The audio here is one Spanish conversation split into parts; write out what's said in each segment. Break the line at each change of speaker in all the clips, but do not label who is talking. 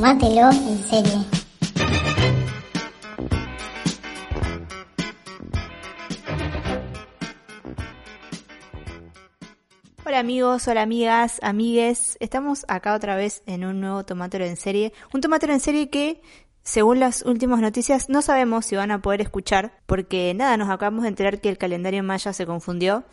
Tómatelo en serie.
Hola amigos, hola amigas, amigues. Estamos acá otra vez en un nuevo Tomatero en serie. Un Tomatero en serie que, según las últimas noticias, no sabemos si van a poder escuchar, porque nada, nos acabamos de enterar que el calendario maya se confundió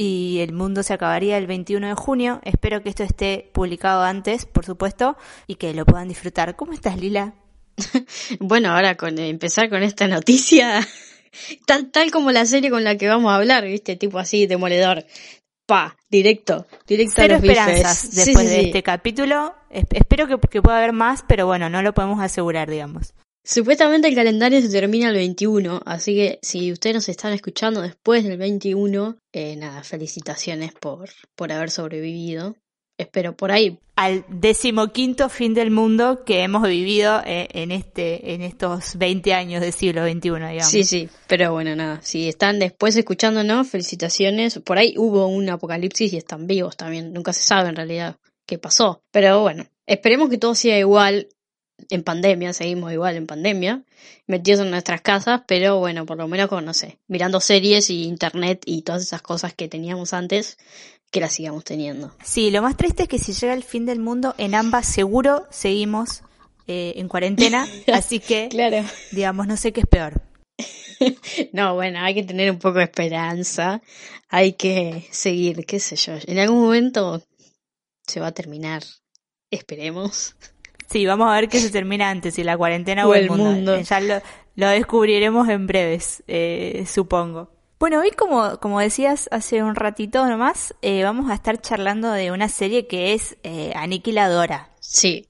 y el mundo se acabaría el 21 de junio. Espero que esto esté publicado antes, por supuesto, y que lo puedan disfrutar. ¿Cómo estás, Lila?
Bueno, ahora con empezar con esta noticia, tal, tal como la serie con la que vamos a hablar, ¿viste? Tipo así, demoledor. Pa, directo, directo
Cero
a los
esperanzas después
sí,
de
sí.
este capítulo. Es- espero que, que pueda haber más, pero bueno, no lo podemos asegurar, digamos.
Supuestamente el calendario se termina el 21, así que si ustedes nos están escuchando después del 21, eh, nada, felicitaciones por, por haber sobrevivido. Espero por ahí.
Al decimoquinto fin del mundo que hemos vivido eh, en este, en estos 20 años del siglo XXI, digamos.
Sí, sí, pero bueno, nada, si están después escuchándonos, felicitaciones. Por ahí hubo un apocalipsis y están vivos también, nunca se sabe en realidad qué pasó. Pero bueno, esperemos que todo siga igual en pandemia, seguimos igual en pandemia, metidos en nuestras casas, pero bueno, por lo menos con, no sé, mirando series y internet y todas esas cosas que teníamos antes, que las sigamos teniendo.
Sí, lo más triste es que si llega el fin del mundo, en ambas seguro seguimos eh, en cuarentena, así que,
Claro.
digamos, no sé qué es peor.
No, bueno, hay que tener un poco de esperanza, hay que seguir, qué sé yo, en algún momento se va a terminar, esperemos.
Sí, vamos a ver qué se termina antes, si la cuarentena o,
O
el
el
mundo.
mundo.
Eh, Ya lo, lo descubriremos en breves, eh, supongo. Bueno, hoy como, como decías hace un ratito nomás, eh, vamos a estar charlando de una serie que es eh, Aniquiladora.
Sí,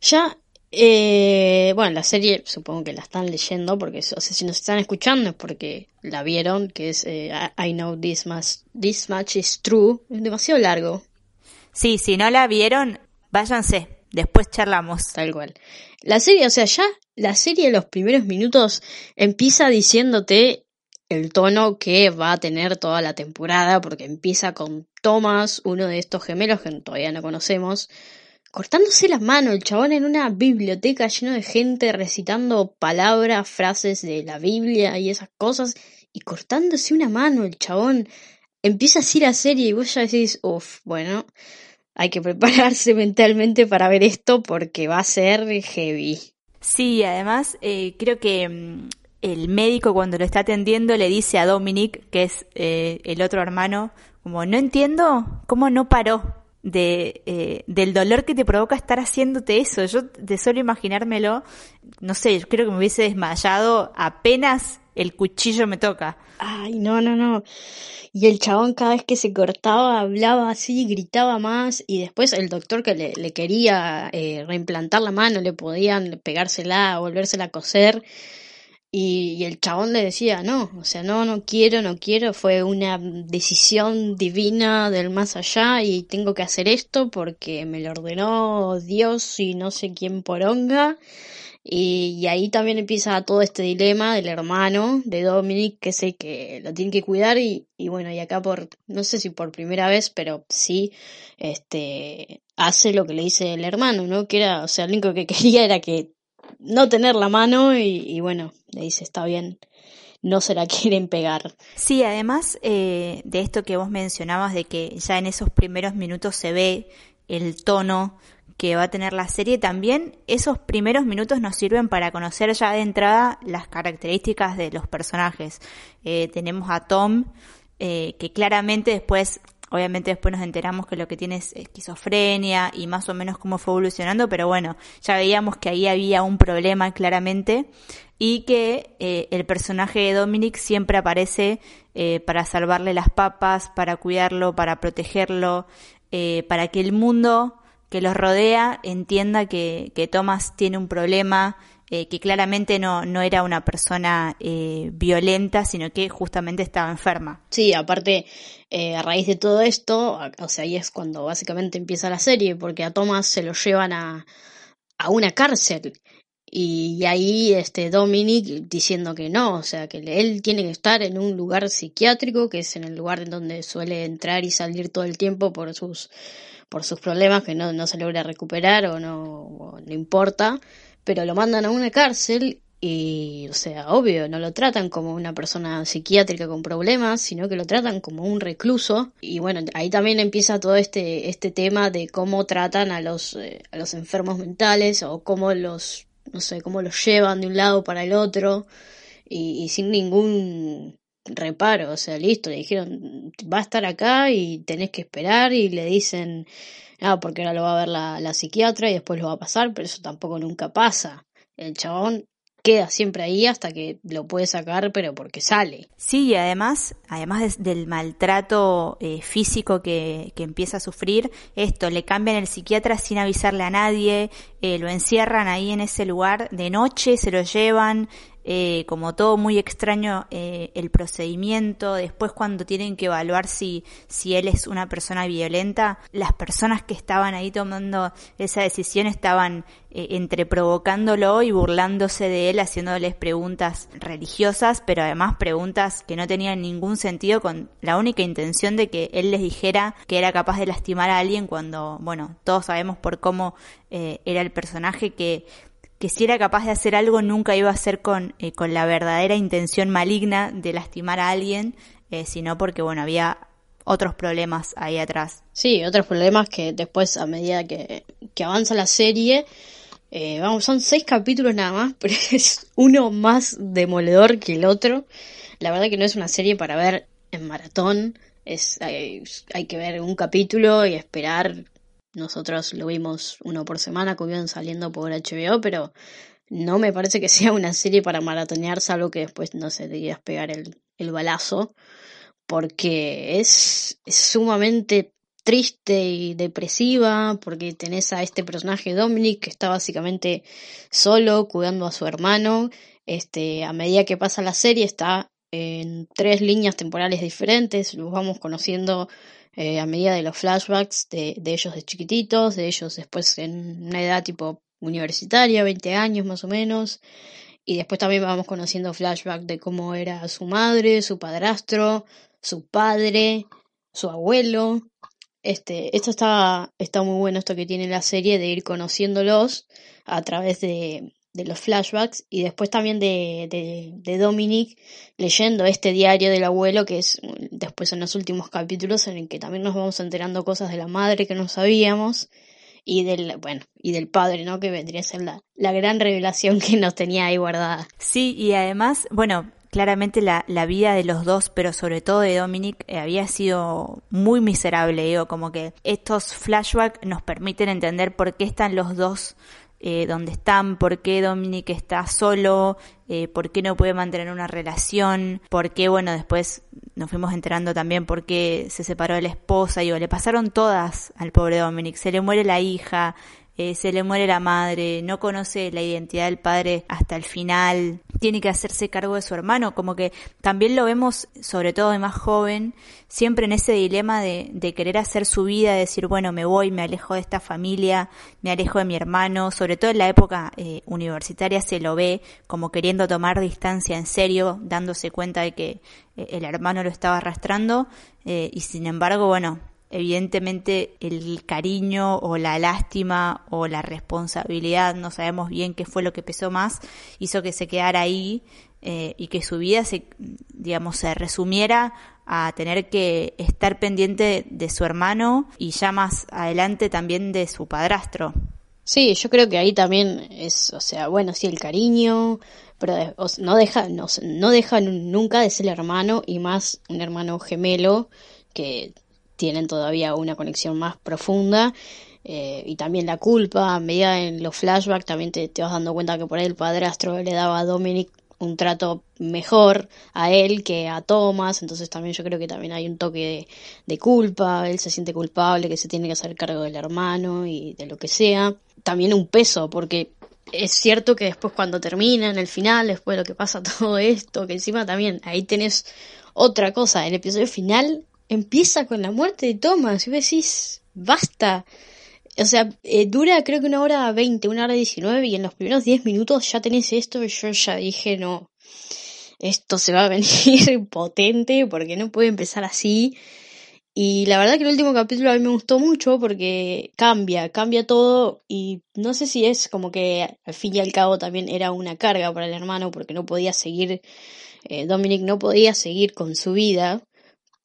ya, eh, bueno, la serie supongo que la están leyendo porque, o sea, si nos están escuchando es porque la vieron, que es eh, I I Know This Much, This Much Is True, es demasiado largo,
Sí, si no la vieron, váyanse, después charlamos.
Tal cual. La serie, o sea, ya la serie de los primeros minutos empieza diciéndote el tono que va a tener toda la temporada, porque empieza con Thomas, uno de estos gemelos que todavía no conocemos, cortándose la mano, el chabón en una biblioteca lleno de gente recitando palabras, frases de la Biblia y esas cosas, y cortándose una mano, el chabón. Empieza así la serie y vos ya decís, uff, bueno, hay que prepararse mentalmente para ver esto porque va a ser heavy.
Sí, además eh, creo que mm, el médico cuando lo está atendiendo le dice a Dominic, que es eh, el otro hermano, como no entiendo cómo no paró de, eh, del dolor que te provoca estar haciéndote eso. Yo de solo imaginármelo, no sé, yo creo que me hubiese desmayado apenas el cuchillo me toca.
Ay, no, no, no. Y el chabón cada vez que se cortaba hablaba así, gritaba más y después el doctor que le, le quería eh, reimplantar la mano, le podían pegársela, volvérsela a coser y, y el chabón le decía, no, o sea, no, no quiero, no quiero, fue una decisión divina del más allá y tengo que hacer esto porque me lo ordenó Dios y no sé quién poronga. Y, ahí también empieza todo este dilema del hermano de Dominic, que sé que lo tiene que cuidar y, y bueno, y acá por, no sé si por primera vez, pero sí, este, hace lo que le dice el hermano, ¿no? Que era, o sea, lo único que quería era que no tener la mano y, y bueno, le dice, está bien, no se la quieren pegar.
Sí, además eh, de esto que vos mencionabas, de que ya en esos primeros minutos se ve el tono que va a tener la serie, también esos primeros minutos nos sirven para conocer ya de entrada las características de los personajes. Eh, tenemos a Tom, eh, que claramente después, obviamente después nos enteramos que lo que tiene es esquizofrenia y más o menos cómo fue evolucionando, pero bueno, ya veíamos que ahí había un problema claramente y que eh, el personaje de Dominic siempre aparece para salvarle las papas, para cuidarlo, para protegerlo, para que el mundo que los rodea entienda que, que Thomas tiene un problema, eh, que claramente no, no era una persona eh, violenta, sino que justamente estaba enferma.
Sí, aparte, eh, a raíz de todo esto, o sea, ahí es cuando básicamente empieza la serie, porque a Thomas se lo llevan a, a una cárcel. Y ahí este Dominic diciendo que no, o sea, que él tiene que estar en un lugar psiquiátrico, que es en el lugar en donde suele entrar y salir todo el tiempo por sus por sus problemas que no, no se logra recuperar o no, no importa, pero lo mandan a una cárcel y, o sea, obvio, no lo tratan como una persona psiquiátrica con problemas, sino que lo tratan como un recluso. Y bueno, ahí también empieza todo este, este tema de cómo tratan a los, eh, a los enfermos mentales o cómo los, no sé, cómo los llevan de un lado para el otro y, sin ningún reparo, o sea, listo, le dijeron, va a estar acá y tenés que esperar y le dicen, ah, porque ahora lo va a ver la, la psiquiatra y después lo va a pasar, pero eso tampoco nunca pasa. El chabón queda siempre ahí hasta que lo puede sacar, pero porque sale.
Sí, y además, además del maltrato eh, físico que, que, empieza a sufrir, esto, le cambian el psiquiatra sin avisarle a nadie, eh, lo encierran ahí en ese lugar de noche, se lo llevan, eh, como todo muy extraño eh, el procedimiento, después cuando tienen que evaluar si, si él es una persona violenta, las personas que estaban ahí tomando esa decisión estaban eh, entre provocándolo y burlándose de él, haciéndoles preguntas religiosas, pero además preguntas que no tenían ningún sentido con la única intención de que él les dijera que era capaz de lastimar a alguien cuando, bueno, todos sabemos por cómo era el personaje que que si era capaz de hacer algo nunca iba a ser con, eh, con la verdadera intención maligna de lastimar a alguien, eh, sino porque, bueno, había otros problemas ahí atrás.
Sí, otros problemas que después, a medida que, que avanza la serie, eh, vamos, son seis capítulos nada más, pero es uno más demoledor que el otro. La verdad que no es una serie para ver en maratón, es, hay, hay que ver un capítulo y esperar nosotros lo vimos uno por semana, como iban saliendo por HBO, pero no me parece que sea una serie para maratonear, salvo que después, no sé, te pegar el, el balazo, porque es, sumamente triste y depresiva, porque tenés a este personaje Dominic que está básicamente solo, cuidando a su hermano. Este, a medida que pasa la serie, está en tres líneas temporales diferentes, los vamos conociendo eh, a medida de los flashbacks de, de, ellos de chiquititos, de ellos después en una edad tipo universitaria, 20 años más o menos, y después también vamos conociendo flashbacks de cómo era su madre, su padrastro, su padre, su abuelo. Este, esto está, está muy bueno esto que tiene la serie de ir conociéndolos a través de, de los flashbacks y después también de, de, Dominic leyendo este diario del abuelo que es después en los últimos capítulos en el que también nos vamos enterando cosas de la madre que no sabíamos y del bueno y del padre no que vendría a ser la, la gran revelación que nos tenía ahí guardada.
Sí y además bueno claramente la, la vida de los dos, pero sobre todo de Dominic, eh, había sido muy miserable, digo, como que estos flashbacks nos permiten entender por qué están los dos eh, dónde están, por qué Dominic está solo, eh, por qué no puede mantener una relación, por qué, bueno, después nos fuimos enterando también por qué se separó de la esposa, digo, le pasaron todas al pobre Dominic, se le muere la hija, eh, se le muere la madre, no conoce la identidad del padre hasta el final, tiene que hacerse cargo de su hermano, como que también lo vemos, sobre todo de más joven, siempre en ese dilema de, de querer hacer su vida, de decir, bueno, me voy, me alejo de esta familia, me alejo de mi hermano, sobre todo en la época eh, universitaria se lo ve como queriendo tomar distancia en serio, dándose cuenta de que eh, el hermano lo estaba arrastrando, y sin embargo, bueno, Evidentemente el cariño o la lástima o la responsabilidad, no sabemos bien qué fue lo que pesó más, hizo que se quedara ahí eh, y que su vida se, digamos, se resumiera a tener que estar pendiente de su hermano y ya más adelante también de su padrastro.
Sí, yo creo que ahí también es, o sea, bueno, sí, el cariño, pero no deja, no, no deja nunca de ser hermano y más un hermano gemelo que tienen todavía una conexión más profunda. Eh, y también la culpa, a medida en los flashbacks también te, vas dando cuenta que por ahí el padrastro le daba a Dominic un trato mejor a él que a Thomas, entonces también yo creo que también hay un toque de, de, culpa, él se siente culpable, que se tiene que hacer cargo del hermano y de lo que sea. También un peso, porque es cierto que después cuando termina, en el final, después de lo que pasa todo esto, que encima también ahí tenés otra cosa, el episodio final empieza con la muerte de Thomas y vos decís, basta. O sea, eh, dura creo que una hora veinte, una hora diecinueve, y en los primeros diez minutos ya tenés esto, y yo ya dije, no, esto se va a venir potente porque no puede empezar así. Y la verdad que el último capítulo a mí me gustó mucho porque cambia, cambia todo y no sé si es como que al fin y al cabo también era una carga para el hermano porque no podía seguir, eh, Dominic no podía seguir con su vida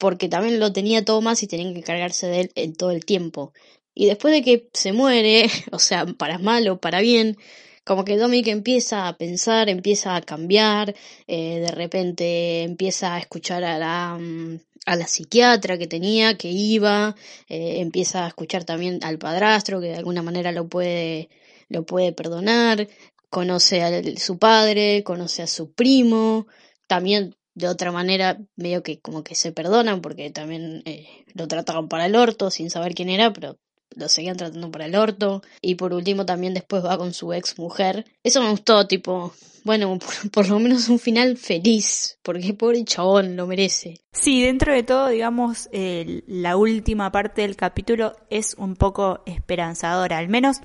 porque también lo tenía todo más y tenían que cargarse de él en todo el tiempo. Y después de que se muere, o sea, para mal o para bien, como que Dominic empieza a pensar, empieza a cambiar, eh, de repente empieza a escuchar a la, mm, a la psiquiatra que tenía, que iba, eh, empieza a escuchar también al padrastro que de alguna manera lo puede, lo puede perdonar, conoce a su padre, conoce a su primo, también de otra manera medio que como que se perdonan porque también eh, lo trataban para el orto sin saber quién era, pero lo seguían tratando para el orto. Y por último también después va con su ex mujer. Eso me gustó, tipo, bueno, por, lo menos un final feliz, porque pobre chabón lo merece.
Sí, dentro de todo, digamos, la última parte del capítulo es un poco esperanzadora, al menos,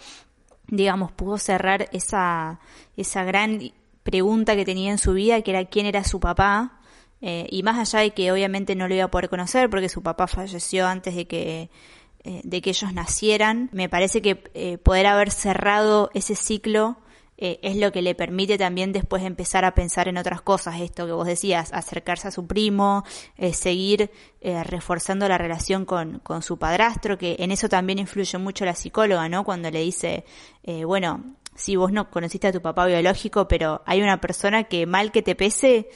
digamos, pudo cerrar esa, esa gran pregunta que tenía en su vida, que era quién era su papá. Eh, y más allá de que obviamente no lo iba a poder conocer porque su papá falleció antes de que eh, de que ellos nacieran. Me parece que eh, poder haber cerrado ese ciclo eh, es lo que le permite también después empezar a pensar en otras cosas, esto que vos decías, acercarse a su primo, seguir reforzando la relación con, con, su padrastro, que en eso también influye mucho la psicóloga, ¿no? Cuando le dice, bueno, si vos no conociste a tu papá biológico, pero hay una persona que mal que te pese,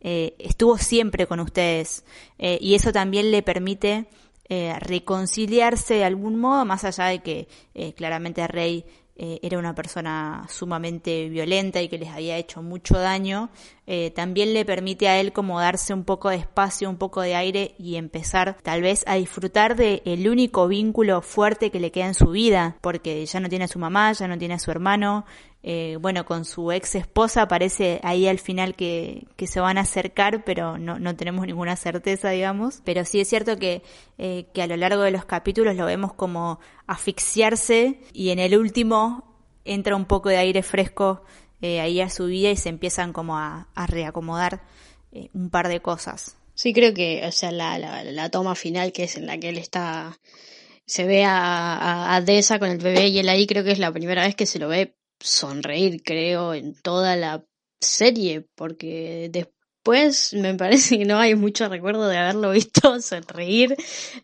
estuvo siempre con ustedes, y eso también le permite eh, reconciliarse de algún modo, más allá de que eh, claramente Rey eh, era una persona sumamente violenta y que les había hecho mucho daño, eh, también le permite a él como darse un poco de espacio, un poco de aire y empezar tal vez a disfrutar de el único vínculo fuerte que le queda en su vida, porque ya no tiene a su mamá, ya no tiene a su hermano, eh, bueno, con su ex esposa parece ahí al final que, que se van a acercar, pero no, no, tenemos ninguna certeza, digamos. Pero sí es cierto que, que a lo largo de los capítulos lo vemos como asfixiarse y en el último entra un poco de aire fresco eh, ahí a su vida y se empiezan como a, reacomodar eh, un par de cosas.
Sí, creo que, o sea, la, la, toma final que es en la que él está, se ve a, a, Desa con el bebé y él ahí creo que es la primera vez que se lo ve sonreír, creo, en toda la serie, porque después me parece que no hay mucho recuerdo de haberlo visto sonreír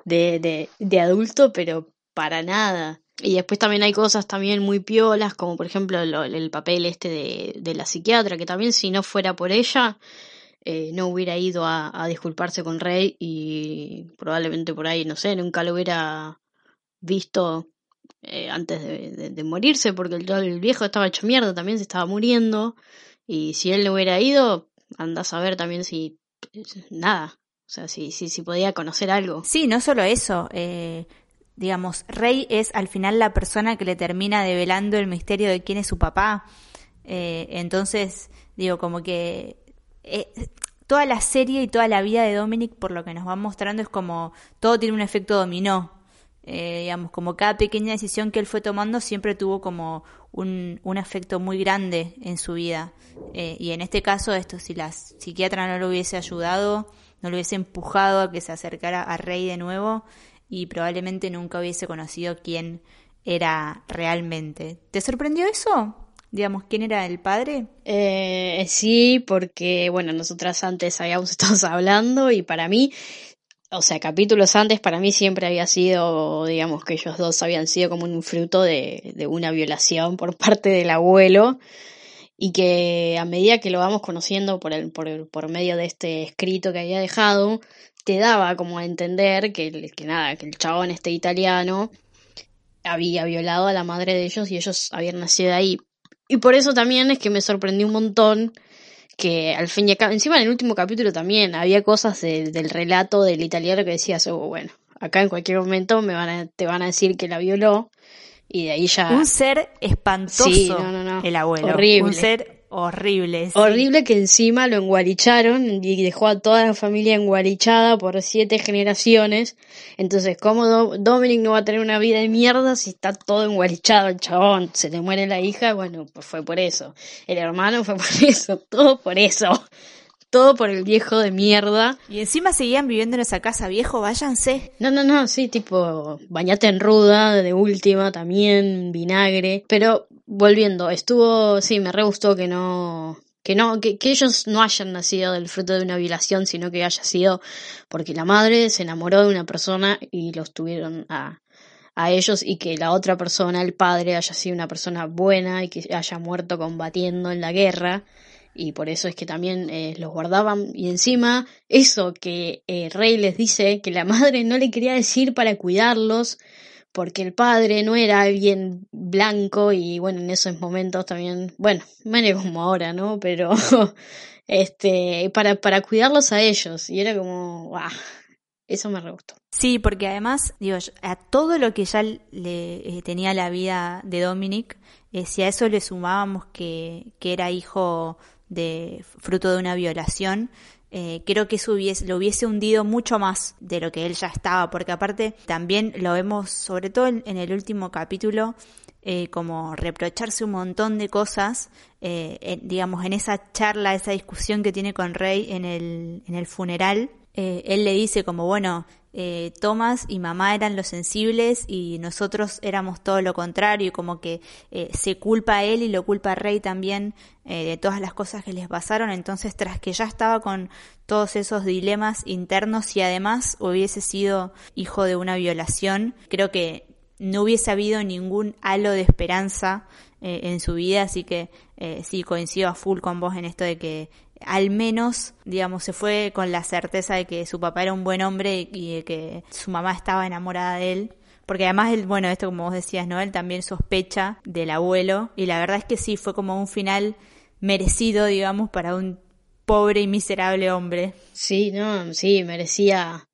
de, de, de adulto, pero para nada. Y después también hay cosas también muy piolas, como por ejemplo el papel este de, de, la psiquiatra, que también si no fuera por ella, eh, no hubiera ido a, a, disculparse con Rey y probablemente por ahí, no sé, nunca lo hubiera visto eh, antes de, de, morirse, porque el, el, viejo estaba hecho mierda, también se estaba muriendo, y si él no hubiera ido, anda a saber también si, nada, o sea, si, si, si podía conocer algo.
Sí, no solo eso, eh, digamos, Rey es al final la persona que le termina develando el misterio de quién es su papá. Eh, entonces, digo, como que eh, toda la serie y toda la vida de Dominic, por lo que nos va mostrando, es como todo tiene un efecto dominó. Eh, digamos, como cada pequeña decisión que él fue tomando siempre tuvo como un, un efecto muy grande en su vida. y en este caso, esto, si la psiquiatra no lo hubiese ayudado, no lo hubiese empujado a que se acercara a Rey de nuevo, y probablemente nunca hubiese conocido quién era realmente. ¿Te sorprendió eso? Digamos, ¿quién era el padre?
Eh, sí, porque, bueno, nosotras antes habíamos estado hablando y para mí, o sea, capítulos antes, para mí siempre había sido, digamos, que ellos dos habían sido como un fruto de, de una violación por parte del abuelo y que a medida que lo vamos conociendo por, el, por, por medio de este escrito que había dejado, te daba como a entender que, que nada, que el chabón este italiano había violado a la madre de ellos y ellos habían nacido ahí. Y por eso también es que me sorprendió un montón que al fin y al cabo, encima en el último capítulo también había cosas del relato del italiano que decías, oh, bueno, acá en cualquier momento me van a, te van a decir que la violó y de ahí ya...
Un ser espantoso, el abuelo. Horrible. Un ser horrible.
Horrible que encima lo engualicharon y dejó a toda la familia engualichada por siete generaciones. Entonces, ¿cómo Dominic no va a tener una vida de mierda si está todo engualichado el chabón? Se le muere la hija, bueno, pues fue por eso. El hermano fue por eso, todo por eso. Todo por el viejo de mierda.
Y encima seguían viviendo en esa casa, viejo, váyanse.
No, no, no, sí, tipo, bañate en ruda, de última también, vinagre. Pero volviendo, estuvo, sí, me re gustó que no, que no, que, que, ellos no hayan nacido del fruto de una violación, sino que haya sido porque la madre se enamoró de una persona y los tuvieron a, a ellos y que la otra persona, el padre, haya sido una persona buena y que haya muerto combatiendo en la guerra. Y por eso es que también eh, los guardaban. Y encima, eso que eh, Rey les dice, que la madre no le quería decir para cuidarlos, porque el padre no era alguien blanco y bueno, en esos momentos también, bueno, medio como ahora, ¿no? Pero este, para, para cuidarlos a ellos y era como, ¡guau! Eso me re.
Sí, porque además, digo, a todo lo que ya le eh, tenía la vida de Dominic, eh, si a eso le sumábamos que, que era hijo de fruto de una violación, eh, creo que eso hubiese, lo hubiese hundido mucho más de lo que él ya estaba, porque aparte también lo vemos, sobre todo en, el último capítulo, eh, como reprocharse un montón de cosas, eh, digamos, en esa charla, esa discusión que tiene con Rey en el, en el funeral, él le dice como, bueno, eh, Thomas y mamá eran los sensibles y nosotros éramos todo lo contrario, y como que eh, se culpa a él y lo culpa a Rey también eh, de todas las cosas que les pasaron. Entonces, tras que ya estaba con todos esos dilemas internos y además hubiese sido hijo de una violación, creo que no hubiese habido ningún halo de esperanza en su vida, así que sí coincido a full con vos en esto de que al menos, digamos, se fue con la certeza de que su papá era un buen hombre y de que su mamá estaba enamorada de él. Porque además, él, bueno, esto como vos decías, ¿no? Él también sospecha del abuelo. Y la verdad es que sí, fue como un final merecido, digamos, para un pobre y miserable hombre.
Sí, no, sí, merecía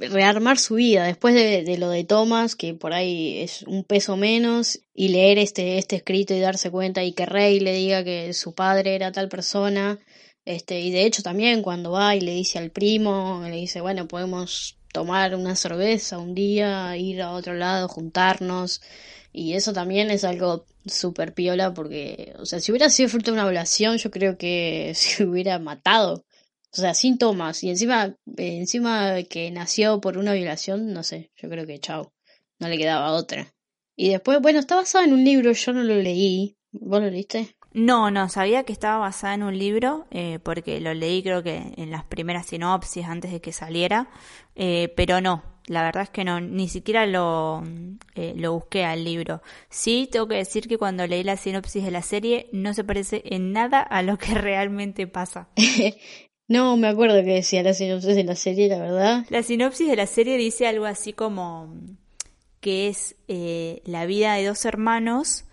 rearmar su vida después de, lo de Thomas, que por ahí es un peso menos, y leer este, este escrito y darse cuenta y que Rey le diga que su padre era tal persona, este, y de hecho también cuando va y le dice al primo, le dice, bueno, podemos tomar una cerveza un día, ir a otro lado, juntarnos, y eso también es algo súper piola porque, o sea, si hubiera sido fruto de una violación, yo creo que se hubiera matado. O sea, síntomas. Y encima, eh, encima que nació por una violación, no sé, yo creo que chao. No le quedaba otra. Y después, bueno, está basado en un libro, yo no lo leí. ¿Vos lo leíste?
No, no, sabía que estaba basada en un libro, eh, porque lo leí creo que en las primeras sinopsis antes de que saliera, eh, pero no, la verdad es que no, ni siquiera lo, lo busqué al libro. Sí, tengo que decir que cuando leí la sinopsis de la serie no se parece en nada a lo que realmente pasa.
No, me acuerdo que decía la sinopsis de la serie, la verdad.
La sinopsis de la serie dice algo así como que es eh, la vida de dos hermanos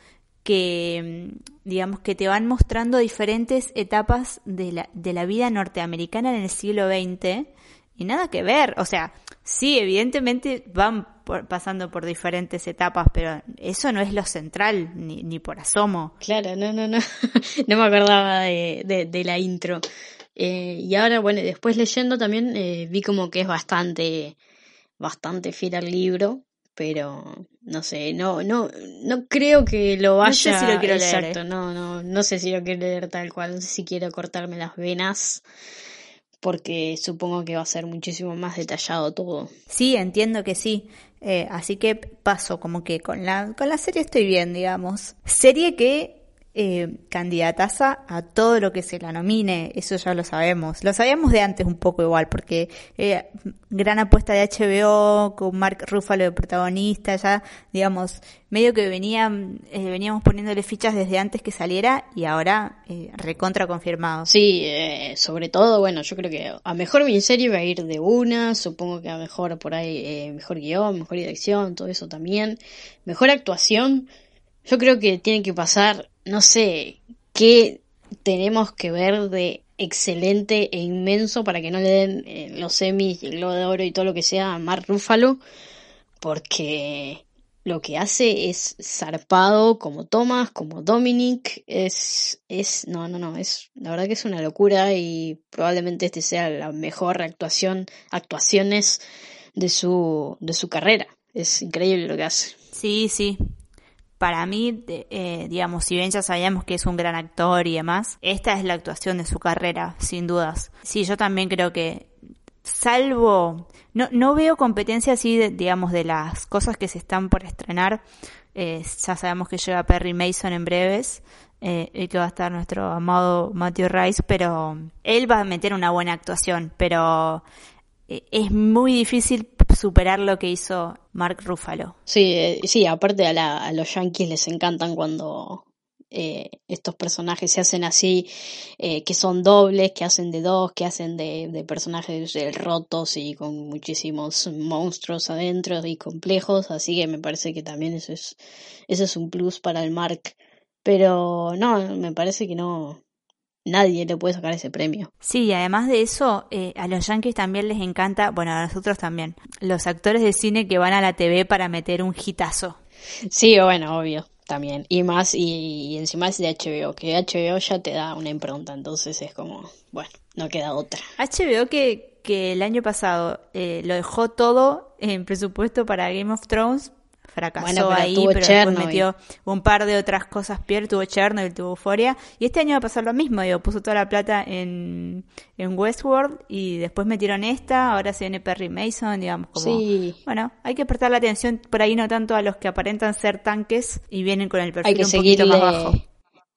que, digamos, que te van mostrando diferentes etapas de la, de la vida norteamericana en el siglo XX y nada que ver. O sea, sí, evidentemente van pasando por diferentes etapas, pero eso no es lo central, ni, ni por asomo.
Claro, no, no, no. no me acordaba de, de, de la intro. Eh, y ahora, bueno, después leyendo también eh, vi como que es bastante, bastante fiel al libro, pero no sé, no, no, no creo que lo vaya.
No sé si lo quiero
exacto,
leer. ¿eh?
no, no, no sé si lo quiero leer tal cual, no sé si quiero cortarme las venas porque supongo que va a ser muchísimo más detallado todo.
Sí, entiendo que sí. así que paso como que con la, con la serie estoy bien, digamos. Serie que eh, candidataza a todo lo que se la nomine, eso ya lo sabemos. Lo sabíamos de antes un poco igual, porque eh, gran apuesta de HBO con Mark Ruffalo de protagonista, ya digamos, medio que venían, eh, veníamos poniéndole fichas desde antes que saliera y ahora eh, recontra confirmado.
Sí, eh, sobre todo, bueno, yo creo que a mejor miniserie va a ir de una, supongo que a mejor por ahí, eh, mejor guion, mejor dirección, todo eso también, mejor actuación. Yo creo que tiene que pasar no sé, qué tenemos que ver de excelente e inmenso para que no le den eh, los semis, el globo de oro y todo lo que sea a Mark Ruffalo, porque lo que hace es zarpado como Thomas, como Dominic, es, es, no, no, no, es, la verdad que es una locura y probablemente este sea la mejor actuación, actuaciones de su, de su carrera. Es increíble lo que hace.
Sí, sí. Para mí, eh, digamos, si bien ya sabíamos que es un gran actor y demás, esta es la actuación de su carrera, sin dudas. Sí, yo también creo que, salvo, no, no veo competencia así, digamos, de las cosas que se están por estrenar. Eh, ya sabemos que llega Perry Mason en breves, eh, que va a estar nuestro amado Matthew Rice, pero él va a meter una buena actuación, pero es muy difícil superar lo que hizo Mark Ruffalo.
Sí, eh, sí, aparte a, los yankees les encantan cuando eh, estos personajes se hacen así, eh, que son dobles, que hacen de dos, que hacen de, personajes rotos y con muchísimos monstruos adentro y complejos, así que me parece que también eso es, eso es un plus para el Mark. Pero no, me parece que no, nadie le puede sacar ese premio.
Sí, y además de eso, eh, a los yankees también les encanta, bueno, a nosotros también, los actores de cine que van a la TV para meter un hitazo.
Sí, bueno, obvio, también. Y más, y, encima es de HBO, que HBO ya te da una impronta, entonces es como, bueno, no queda otra.
HBO que, que el año pasado eh, lo dejó todo en presupuesto para Game of Thrones fracasó ahí, pero después metió un par de otras cosas Pierre, tuvo Chernobyl, tuvo Euforia, y este año va a pasar lo mismo, digo, puso toda la plata en, en Westworld y después metieron esta, ahora se viene Perry Mason, digamos, como, bueno, hay que prestar la atención por ahí no tanto a los que aparentan ser tanques y vienen con el perfil un poquito más bajo.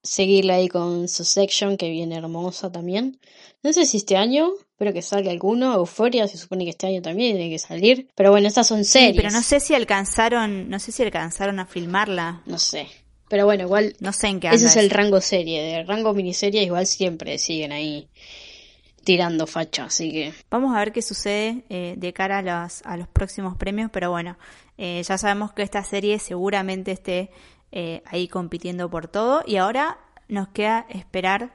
Seguirle ahí con su section que viene hermosa también. No sé si este año, Espero que salga alguno. Euforia se supone que este año también tiene que salir. Pero bueno, estas son series.
pero no sé si alcanzaron, no sé si alcanzaron a filmarla.
No sé. Pero bueno, igual.
No sé en qué
Ese es el rango serie. De rango miniserie igual siempre siguen ahí tirando facha, así que...
Vamos a ver qué sucede eh, de cara a los, a los próximos premios, pero bueno, eh, ya sabemos que esta serie seguramente esté eh, ahí compitiendo por todo y ahora nos queda esperar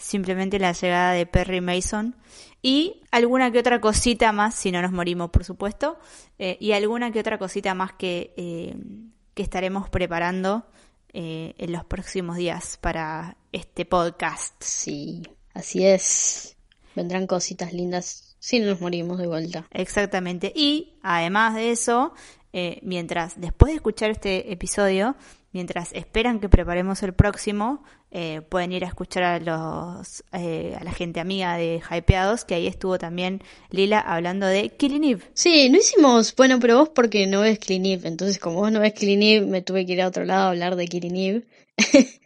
simplemente la llegada de Perry Mason y alguna que otra cosita más, si no nos morimos por supuesto, eh, y alguna que otra cosita más que, eh, que estaremos preparando eh, en los próximos días para este podcast.
Sí, así es. Vendrán cositas lindas si no nos morimos de vuelta.
Exactamente. Y además de eso, mientras después de escuchar este episodio, mientras esperan que preparemos el próximo, eh, pueden ir a escuchar a los eh, a la gente amiga de Hypeados, que ahí estuvo también Lila hablando de Killing.
Sí, no hicimos, bueno, pero vos porque no ves Killing entonces como vos no ves Killing me tuve que ir a otro lado a hablar de Killing.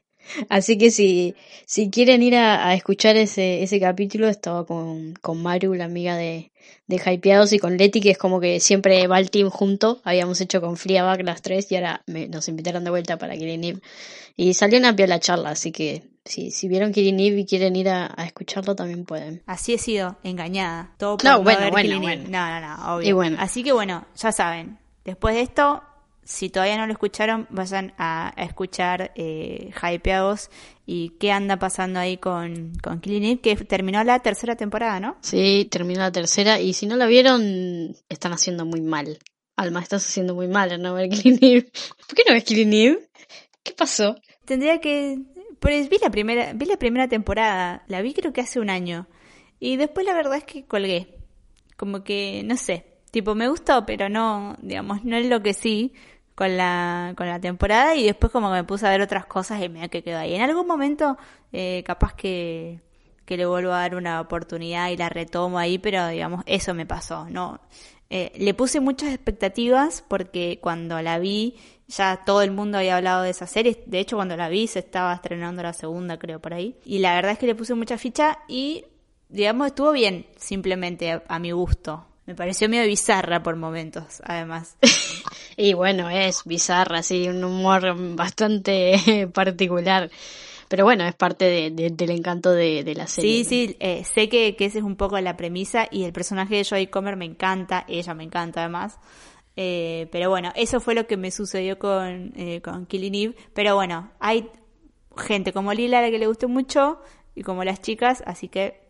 Así que si, si quieren ir a, escuchar ese, ese capítulo, estaba con, con Maru, la amiga de, de Hypeados, y con Leti, que es como que siempre va el team junto. Habíamos hecho con Fleabag las tres y ahora nos invitaron de vuelta para Killing Eve. Y salió una piola charla, así que si, si vieron Killing Eve y quieren ir a, escucharlo, también pueden.
Así he sido engañada. Todo
por no, bueno, bueno, bueno.
No, no, no, obvio. bueno. Así que bueno, ya saben. Después de esto, si todavía no lo escucharon, vayan a, escuchar eh, Hypeados y qué anda pasando ahí con, con Clinic, que terminó la tercera temporada, ¿no?
Sí, terminó la tercera y si no la vieron, están haciendo muy mal. Alma, estás haciendo muy mal en no ver Clinic. ¿Por qué no ves Clinic? ¿Qué pasó?
Tendría que... Pues vi la primera, vi la primera temporada, la vi creo que hace un año. Y después la verdad es que colgué. Como que, no sé, tipo me gustó, pero no, digamos, no es lo que sí con la, con la temporada y después como que me puse a ver otras cosas y me que quedó ahí. En algún momento eh, capaz que, que le vuelvo a dar una oportunidad y la retomo ahí, pero digamos, eso me pasó, ¿no? Eh, le puse muchas expectativas porque cuando la vi ya todo el mundo había hablado de esa serie. De hecho, cuando la vi se estaba estrenando la segunda, creo, por ahí. Y la verdad es que le puse mucha ficha y, digamos, estuvo bien, simplemente a mi gusto. Me pareció medio bizarra por momentos, además.
y bueno, es bizarra, sí, un humor bastante particular. Pero bueno, es parte del encanto de, la serie.
Sí, sí, eh, sé que, que esa es un poco la premisa y el personaje de Joy Comer me encanta, ella me encanta además. Eh, pero bueno, eso fue lo que me sucedió con, eh, con Killing Eve. Pero bueno, hay gente como Lila a la que le gustó mucho y como las chicas, así que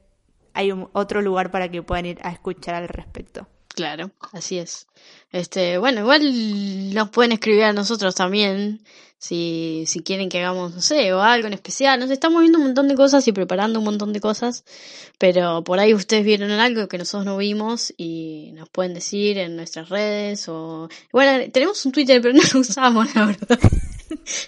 hay un, otro lugar para que puedan ir a escuchar al respecto.
Claro, así es. Este, bueno, igual nos pueden escribir a nosotros también si, si quieren que hagamos, no sé, o algo en especial. Nos estamos viendo un montón de cosas y preparando un montón de cosas, pero por ahí ustedes vieron algo que nosotros no vimos y nos pueden decir en nuestras redes o... Bueno, tenemos un Twitter, pero no lo usamos, la verdad.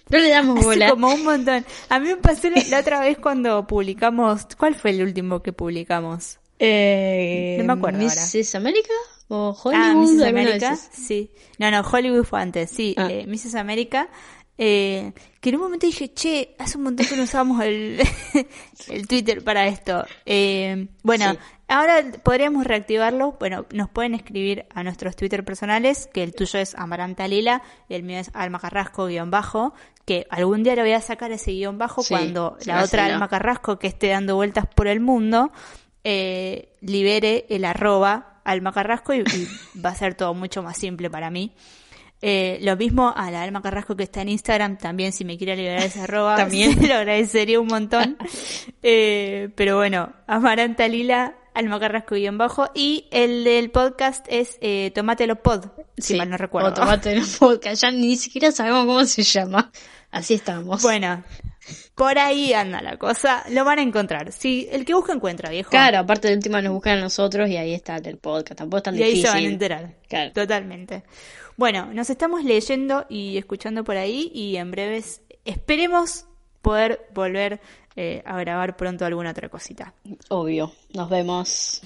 No le damos bola.
como un montón. A mí me pasó la otra vez cuando publicamos... ¿Cuál fue el último que publicamos?
Eh,
No me acuerdo ahora.
¿Mrs. America? ¿O Hollywood?
Ah, Mrs.
alguna de
América, sí. No, no, Hollywood fue antes, sí.
Ah.
Eh, Mrs. América, eh, que en un momento dije, che, hace un montón que no usábamos el, el Twitter para esto. Eh, bueno,
Sí.
ahora podríamos reactivarlo. Bueno, nos pueden escribir a nuestros Twitter personales, que el tuyo es Amaranta Lila y el mío es Alma Carrasco guion bajo, que algún día le voy a sacar ese guion bajo
Sí,
cuando la otra Alma Carrasco que esté dando vueltas por el mundo eh, libere el arroba Alma Carrasco y, y va a ser todo mucho más simple para mí. Eh, lo mismo a la Alma Carrasco que está en Instagram, también si me quiere liberar ese arroba,
También.
lo agradecería un montón. Eh, pero bueno, Amaranta Lila, Alma Carrasco guion bajo, y el del podcast es eh, Tomátelo Pod, si
Sí,
mal no recuerdo.
O tomate en podcast, ya ni siquiera sabemos cómo se llama. Así estamos.
Bueno, por ahí anda la cosa, lo van a encontrar. Si el que busca encuentra, viejo.
Claro, aparte de última nos buscan a nosotros y ahí está el podcast. Tampoco es tan
Y ahí se van a
difícil.
enterar.
Claro.
Totalmente. Bueno, nos estamos leyendo y escuchando por ahí y en breves esperemos poder volver eh, a grabar pronto alguna otra cosita.
Obvio. Nos vemos.